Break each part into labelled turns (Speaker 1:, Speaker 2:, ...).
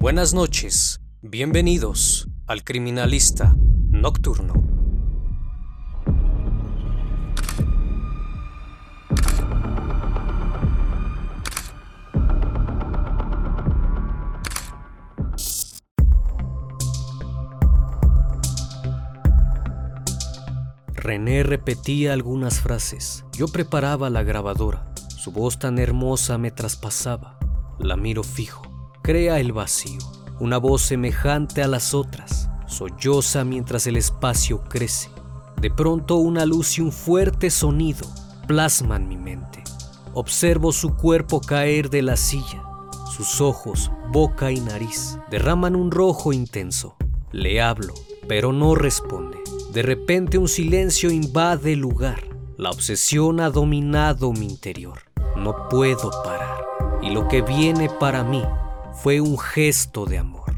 Speaker 1: Buenas noches, bienvenidos al Criminalista Nocturno. René repetía algunas frases. Yo preparaba la grabadora. Su voz tan hermosa me traspasaba. La miro fijo. Crea el vacío. Una voz semejante a las otras. Solloza mientras el espacio crece. De pronto una luz y un fuerte sonido plasman mi mente. Observo su cuerpo caer de la silla. Sus ojos, boca y nariz derraman un rojo intenso. Le hablo, pero no responde. De repente un silencio invade el lugar. La obsesión ha dominado mi interior. No puedo parar. Y lo que viene para mí fue un gesto de amor.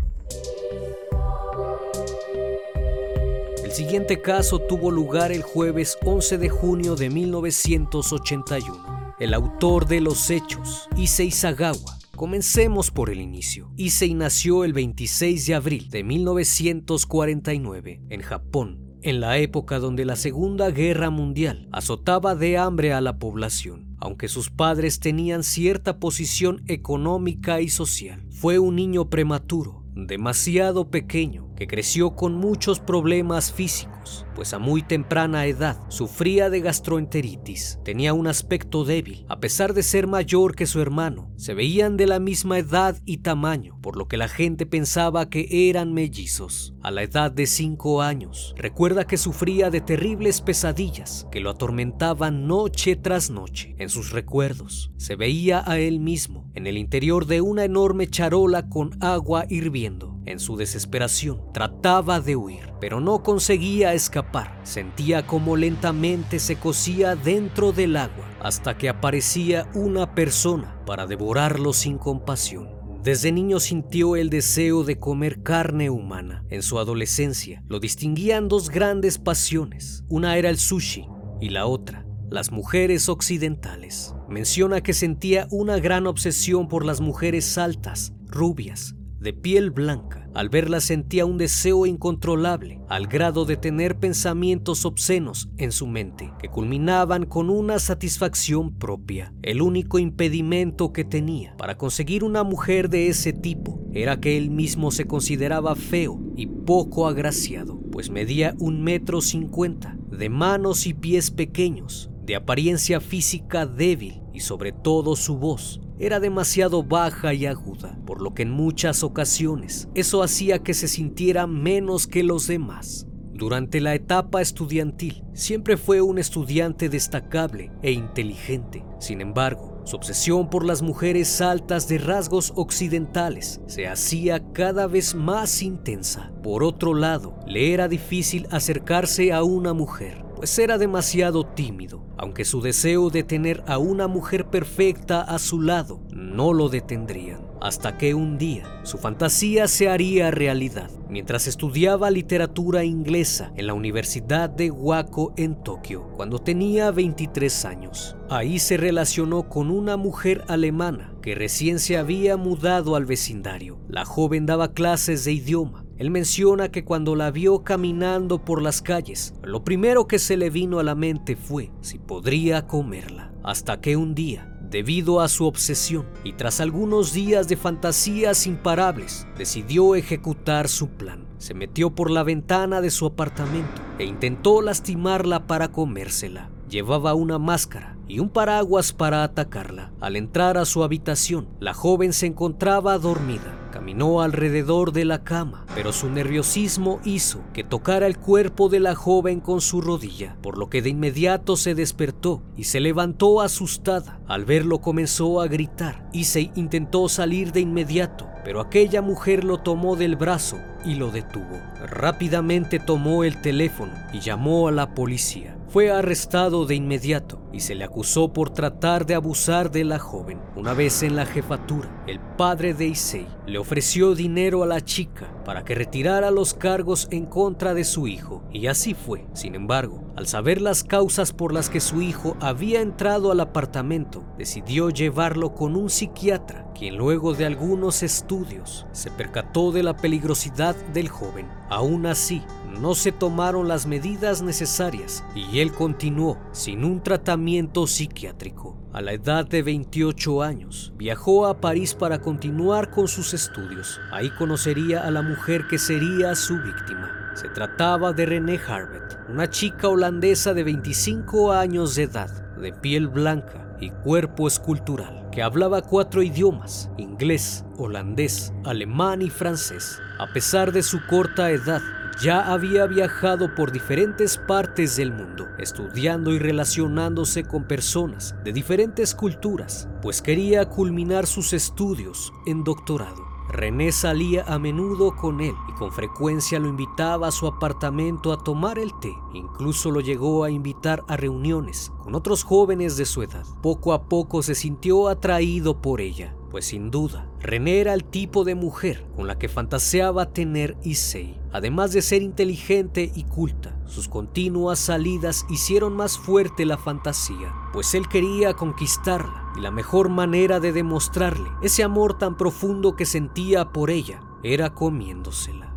Speaker 1: El siguiente caso tuvo lugar el jueves 11 de junio de 1981. El autor de los hechos, Issei Sagawa, Comencemos por el inicio. Issei nació el 26 de abril de 1949 en Japón, en la época donde la Segunda Guerra Mundial azotaba de hambre a la población. Aunque sus padres tenían cierta posición económica y social, fue un niño prematuro demasiado pequeño, que creció con muchos problemas físicos, pues a muy temprana edad sufría de gastroenteritis, tenía un aspecto débil, a pesar de ser mayor que su hermano, se veían de la misma edad y tamaño, por lo que la gente pensaba que eran mellizos. A la edad de 5 años, recuerda que sufría de terribles pesadillas que lo atormentaban noche tras noche. En sus recuerdos, se veía a él mismo en el interior de una enorme charola con agua hirviendo en su desesperación, trataba de huir, pero no conseguía escapar. Sentía como lentamente se cocía dentro del agua hasta que aparecía una persona para devorarlo sin compasión. Desde niño sintió el deseo de comer carne humana. En su adolescencia lo distinguían dos grandes pasiones. Una era el sushi y la otra las mujeres occidentales. Menciona que sentía una gran obsesión por las mujeres altas, rubias, de piel blanca. Al verla sentía un deseo incontrolable, al grado de tener pensamientos obscenos en su mente, que culminaban con una satisfacción propia. El único impedimento que tenía para conseguir una mujer de ese tipo era que él mismo se consideraba feo y poco agraciado, pues medía un metro cincuenta, de manos y pies pequeños, de apariencia física débil y sobre todo su voz era demasiado baja y aguda, por lo que en muchas ocasiones eso hacía que se sintiera menos que los demás. Durante la etapa estudiantil siempre fue un estudiante destacable e inteligente. Sin embargo, su obsesión por las mujeres altas de rasgos occidentales se hacía cada vez más intensa. Por otro lado, le era difícil acercarse a una mujer pues era demasiado tímido, aunque su deseo de tener a una mujer perfecta a su lado no lo detendrían, hasta que un día su fantasía se haría realidad. Mientras estudiaba literatura inglesa en la Universidad de Wako en Tokio, cuando tenía 23 años, ahí se relacionó con una mujer alemana que recién se había mudado al vecindario. La joven daba clases de idioma él menciona que cuando la vio caminando por las calles, lo primero que se le vino a la mente fue si podría comerla, hasta que un día, debido a su obsesión y tras algunos días de fantasías imparables, decidió ejecutar su plan. Se metió por la ventana de su apartamento e intentó lastimarla para comérsela. Llevaba una máscara y un paraguas para atacarla. Al entrar a su habitación, la joven se encontraba dormida. Caminó alrededor de la cama, pero su nerviosismo hizo que tocara el cuerpo de la joven con su rodilla, por lo que de inmediato se despertó y se levantó asustada. Al verlo comenzó a gritar y se intentó salir de inmediato, pero aquella mujer lo tomó del brazo y lo detuvo. Rápidamente tomó el teléfono y llamó a la policía. Fue arrestado de inmediato y se le acusó por tratar de abusar de la joven. Una vez en la jefatura, el padre de Issei le ofreció dinero a la chica para que retirara los cargos en contra de su hijo, y así fue. Sin embargo, al saber las causas por las que su hijo había entrado al apartamento, decidió llevarlo con un psiquiatra, quien luego de algunos estudios se percató de la peligrosidad del joven. Aún así, no se tomaron las medidas necesarias y él continuó sin un tratamiento psiquiátrico. A la edad de 28 años, viajó a París para continuar con sus estudios. Ahí conocería a la mujer que sería su víctima. Se trataba de René Harbet, una chica holandesa de 25 años de edad, de piel blanca y cuerpo escultural, que hablaba cuatro idiomas, inglés, holandés, alemán y francés. A pesar de su corta edad, ya había viajado por diferentes partes del mundo, estudiando y relacionándose con personas de diferentes culturas, pues quería culminar sus estudios en doctorado. René salía a menudo con él y con frecuencia lo invitaba a su apartamento a tomar el té. Incluso lo llegó a invitar a reuniones con otros jóvenes de su edad. Poco a poco se sintió atraído por ella pues sin duda, René era el tipo de mujer con la que fantaseaba tener Issei. Además de ser inteligente y culta, sus continuas salidas hicieron más fuerte la fantasía, pues él quería conquistarla y la mejor manera de demostrarle ese amor tan profundo que sentía por ella era comiéndosela.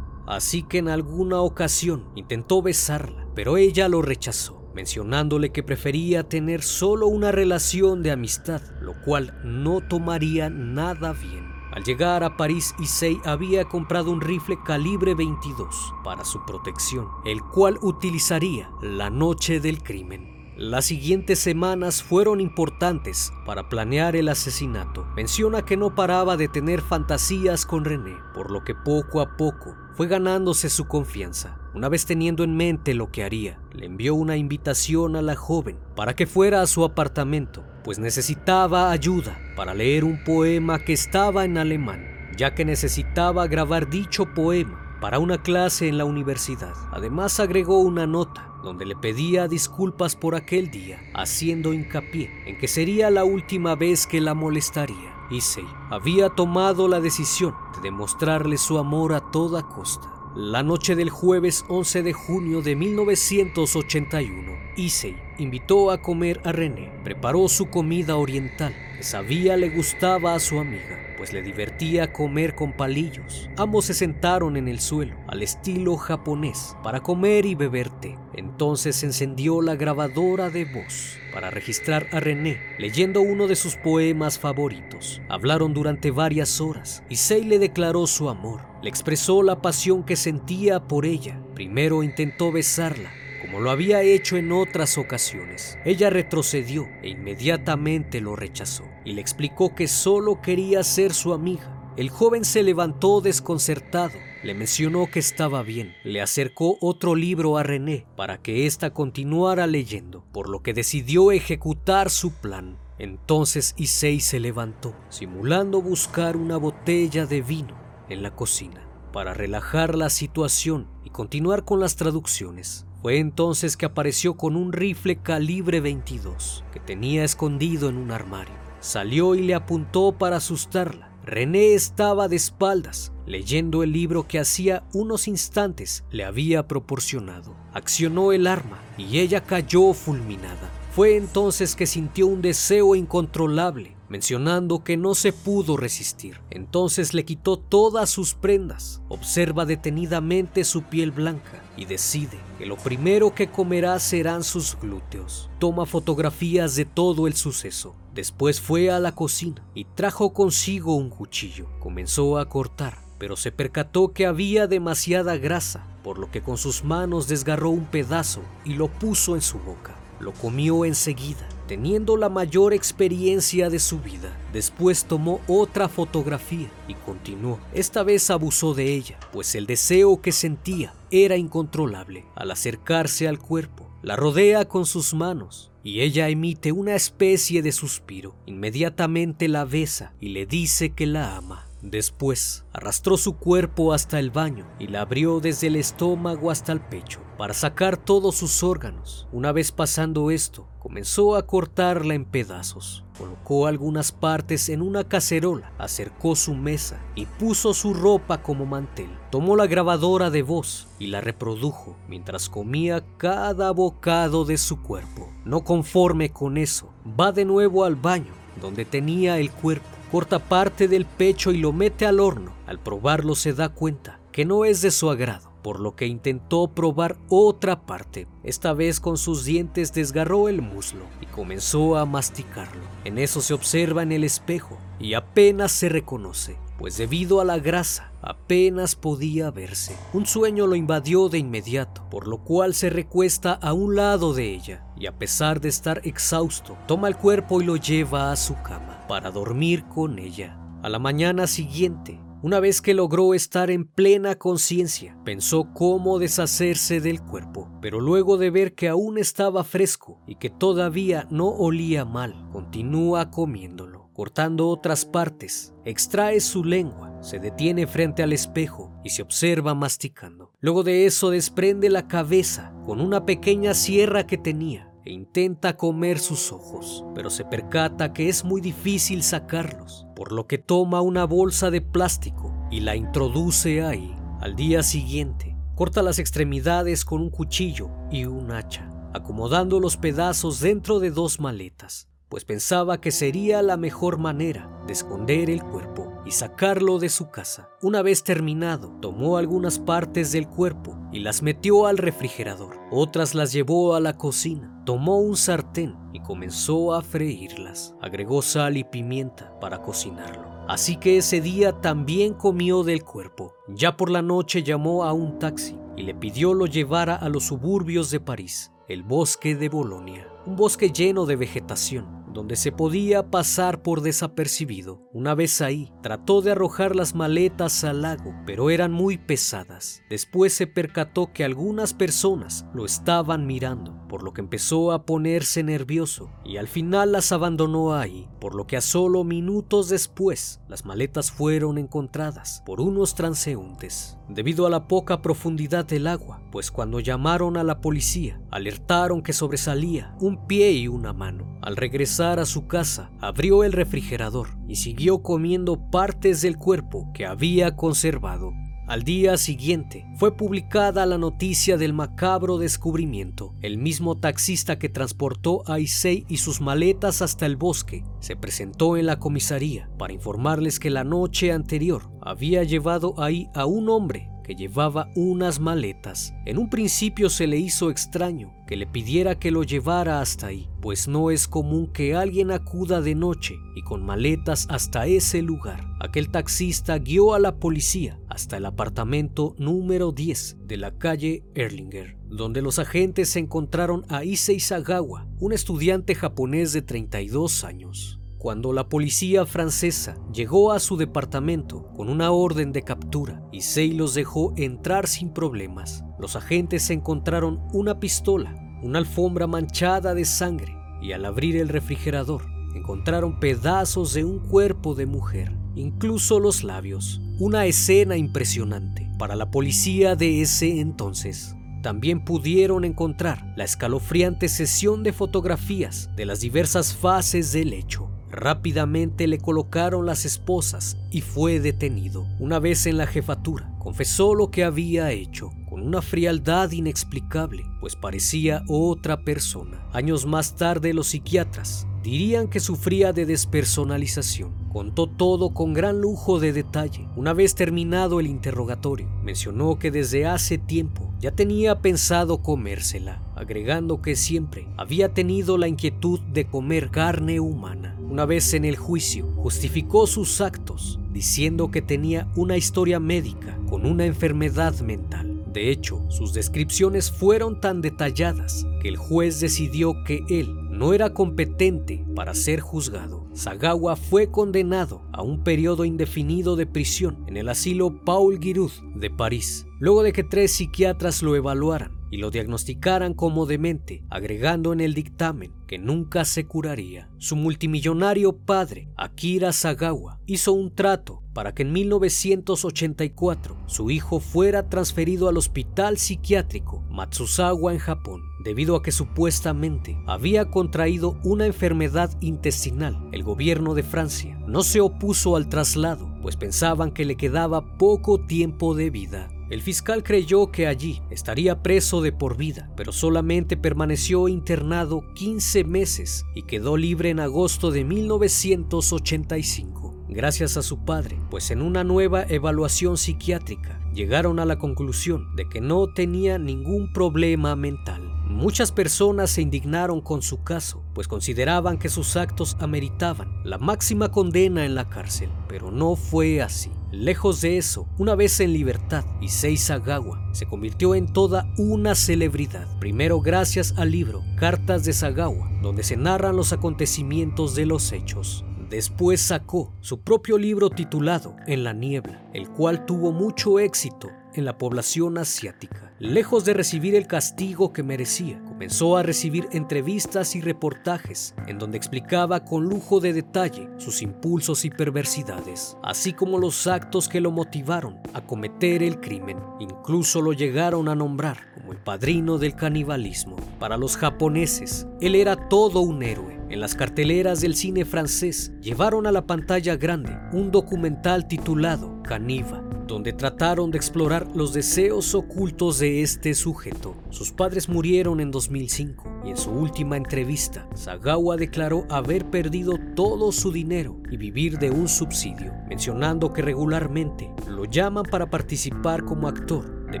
Speaker 1: Así que en alguna ocasión intentó besarla, pero ella lo rechazó mencionándole que prefería tener solo una relación de amistad, lo cual no tomaría nada bien. Al llegar a París, Issei había comprado un rifle calibre 22 para su protección, el cual utilizaría la noche del crimen. Las siguientes semanas fueron importantes para planear el asesinato. Menciona que no paraba de tener fantasías con René, por lo que poco a poco fue ganándose su confianza. Una vez teniendo en mente lo que haría, le envió una invitación a la joven para que fuera a su apartamento, pues necesitaba ayuda para leer un poema que estaba en alemán, ya que necesitaba grabar dicho poema para una clase en la universidad. Además agregó una nota donde le pedía disculpas por aquel día, haciendo hincapié en que sería la última vez que la molestaría. Issei había tomado la decisión de demostrarle su amor a toda costa. La noche del jueves 11 de junio de 1981, Issei invitó a comer a René. Preparó su comida oriental, sabía le gustaba a su amiga pues le divertía comer con palillos. Ambos se sentaron en el suelo, al estilo japonés, para comer y beber té. Entonces encendió la grabadora de voz para registrar a René leyendo uno de sus poemas favoritos. Hablaron durante varias horas y Sei le declaró su amor. Le expresó la pasión que sentía por ella. Primero intentó besarla, como lo había hecho en otras ocasiones. Ella retrocedió e inmediatamente lo rechazó y le explicó que solo quería ser su amiga. El joven se levantó desconcertado, le mencionó que estaba bien, le acercó otro libro a René para que ésta continuara leyendo, por lo que decidió ejecutar su plan. Entonces Issei se levantó, simulando buscar una botella de vino en la cocina, para relajar la situación y continuar con las traducciones. Fue entonces que apareció con un rifle calibre 22 que tenía escondido en un armario. Salió y le apuntó para asustarla. René estaba de espaldas, leyendo el libro que hacía unos instantes le había proporcionado. Accionó el arma y ella cayó fulminada. Fue entonces que sintió un deseo incontrolable, mencionando que no se pudo resistir. Entonces le quitó todas sus prendas, observa detenidamente su piel blanca y decide que lo primero que comerá serán sus glúteos. Toma fotografías de todo el suceso. Después fue a la cocina y trajo consigo un cuchillo. Comenzó a cortar, pero se percató que había demasiada grasa, por lo que con sus manos desgarró un pedazo y lo puso en su boca. Lo comió enseguida, teniendo la mayor experiencia de su vida. Después tomó otra fotografía y continuó. Esta vez abusó de ella, pues el deseo que sentía era incontrolable. Al acercarse al cuerpo, la rodea con sus manos y ella emite una especie de suspiro. Inmediatamente la besa y le dice que la ama. Después, arrastró su cuerpo hasta el baño y la abrió desde el estómago hasta el pecho para sacar todos sus órganos. Una vez pasando esto, comenzó a cortarla en pedazos. Colocó algunas partes en una cacerola, acercó su mesa y puso su ropa como mantel. Tomó la grabadora de voz y la reprodujo mientras comía cada bocado de su cuerpo. No conforme con eso, va de nuevo al baño donde tenía el cuerpo corta parte del pecho y lo mete al horno. Al probarlo se da cuenta que no es de su agrado, por lo que intentó probar otra parte. Esta vez con sus dientes desgarró el muslo y comenzó a masticarlo. En eso se observa en el espejo y apenas se reconoce, pues debido a la grasa apenas podía verse. Un sueño lo invadió de inmediato, por lo cual se recuesta a un lado de ella y a pesar de estar exhausto, toma el cuerpo y lo lleva a su cama para dormir con ella. A la mañana siguiente, una vez que logró estar en plena conciencia, pensó cómo deshacerse del cuerpo, pero luego de ver que aún estaba fresco y que todavía no olía mal, continúa comiéndolo, cortando otras partes, extrae su lengua, se detiene frente al espejo y se observa masticando. Luego de eso desprende la cabeza con una pequeña sierra que tenía e intenta comer sus ojos, pero se percata que es muy difícil sacarlos, por lo que toma una bolsa de plástico y la introduce ahí. Al día siguiente, corta las extremidades con un cuchillo y un hacha, acomodando los pedazos dentro de dos maletas, pues pensaba que sería la mejor manera de esconder el cuerpo y sacarlo de su casa. Una vez terminado, tomó algunas partes del cuerpo y las metió al refrigerador. Otras las llevó a la cocina. Tomó un sartén y comenzó a freírlas. Agregó sal y pimienta para cocinarlo. Así que ese día también comió del cuerpo. Ya por la noche llamó a un taxi y le pidió lo llevara a los suburbios de París, el bosque de Bolonia, un bosque lleno de vegetación donde se podía pasar por desapercibido. Una vez ahí, trató de arrojar las maletas al lago, pero eran muy pesadas. Después se percató que algunas personas lo estaban mirando, por lo que empezó a ponerse nervioso y al final las abandonó ahí, por lo que a solo minutos después las maletas fueron encontradas por unos transeúntes. Debido a la poca profundidad del agua, pues cuando llamaron a la policía, alertaron que sobresalía un pie y una mano. Al regresar a su casa, abrió el refrigerador y siguió comiendo partes del cuerpo que había conservado. Al día siguiente fue publicada la noticia del macabro descubrimiento. El mismo taxista que transportó a Issei y sus maletas hasta el bosque se presentó en la comisaría para informarles que la noche anterior había llevado ahí a un hombre que llevaba unas maletas. En un principio se le hizo extraño que le pidiera que lo llevara hasta ahí, pues no es común que alguien acuda de noche y con maletas hasta ese lugar. Aquel taxista guió a la policía hasta el apartamento número 10 de la calle Erlinger, donde los agentes encontraron a Issei Sagawa, un estudiante japonés de 32 años. Cuando la policía francesa llegó a su departamento con una orden de captura, Issei los dejó entrar sin problemas. Los agentes encontraron una pistola, una alfombra manchada de sangre y al abrir el refrigerador encontraron pedazos de un cuerpo de mujer, incluso los labios. Una escena impresionante para la policía de ese entonces. También pudieron encontrar la escalofriante sesión de fotografías de las diversas fases del hecho. Rápidamente le colocaron las esposas y fue detenido. Una vez en la jefatura, confesó lo que había hecho con una frialdad inexplicable, pues parecía otra persona. Años más tarde los psiquiatras dirían que sufría de despersonalización. Contó todo con gran lujo de detalle. Una vez terminado el interrogatorio, mencionó que desde hace tiempo ya tenía pensado comérsela, agregando que siempre había tenido la inquietud de comer carne humana. Una vez en el juicio, justificó sus actos diciendo que tenía una historia médica con una enfermedad mental. De hecho, sus descripciones fueron tan detalladas que el juez decidió que él no era competente para ser juzgado. Sagawa fue condenado a un periodo indefinido de prisión en el asilo Paul Giroud de París, luego de que tres psiquiatras lo evaluaran y lo diagnosticaran como demente, agregando en el dictamen que nunca se curaría. Su multimillonario padre, Akira Sagawa, hizo un trato para que en 1984 su hijo fuera transferido al hospital psiquiátrico Matsusawa en Japón, debido a que supuestamente había contraído una enfermedad intestinal. El gobierno de Francia no se opuso al traslado, pues pensaban que le quedaba poco tiempo de vida. El fiscal creyó que allí estaría preso de por vida, pero solamente permaneció internado 15 meses y quedó libre en agosto de 1985 gracias a su padre, pues en una nueva evaluación psiquiátrica llegaron a la conclusión de que no tenía ningún problema mental. Muchas personas se indignaron con su caso, pues consideraban que sus actos ameritaban la máxima condena en la cárcel, pero no fue así. Lejos de eso, una vez en libertad, Issei Sagawa se convirtió en toda una celebridad. Primero gracias al libro Cartas de Sagawa, donde se narran los acontecimientos de los hechos. Después sacó su propio libro titulado En la niebla, el cual tuvo mucho éxito en la población asiática. Lejos de recibir el castigo que merecía, comenzó a recibir entrevistas y reportajes en donde explicaba con lujo de detalle sus impulsos y perversidades, así como los actos que lo motivaron a cometer el crimen. Incluso lo llegaron a nombrar como el padrino del canibalismo. Para los japoneses, él era todo un héroe. En las carteleras del cine francés llevaron a la pantalla grande un documental titulado Caníbal donde trataron de explorar los deseos ocultos de este sujeto. Sus padres murieron en 2005 y en su última entrevista, Sagawa declaró haber perdido todo su dinero y vivir de un subsidio, mencionando que regularmente lo llaman para participar como actor de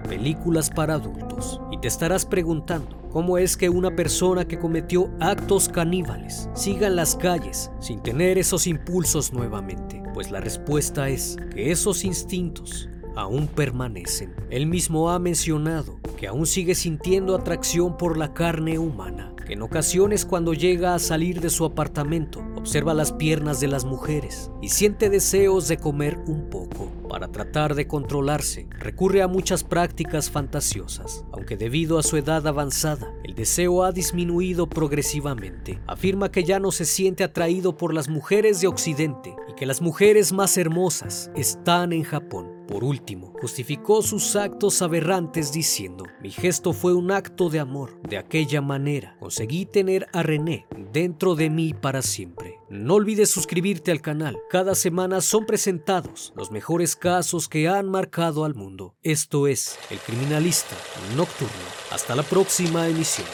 Speaker 1: películas para adultos. Y te estarás preguntando, ¿cómo es que una persona que cometió actos caníbales siga en las calles sin tener esos impulsos nuevamente? Pues la respuesta es que esos instintos aún permanecen. Él mismo ha mencionado que aún sigue sintiendo atracción por la carne humana, que en ocasiones cuando llega a salir de su apartamento observa las piernas de las mujeres y siente deseos de comer un poco. Para tratar de controlarse, recurre a muchas prácticas fantasiosas, aunque debido a su edad avanzada, el deseo ha disminuido progresivamente. Afirma que ya no se siente atraído por las mujeres de Occidente y que las mujeres más hermosas están en Japón. Por último, justificó sus actos aberrantes diciendo, mi gesto fue un acto de amor. De aquella manera, conseguí tener a René dentro de mí para siempre. No olvides suscribirte al canal. Cada semana son presentados los mejores casos que han marcado al mundo. Esto es El Criminalista Nocturno. Hasta la próxima emisión.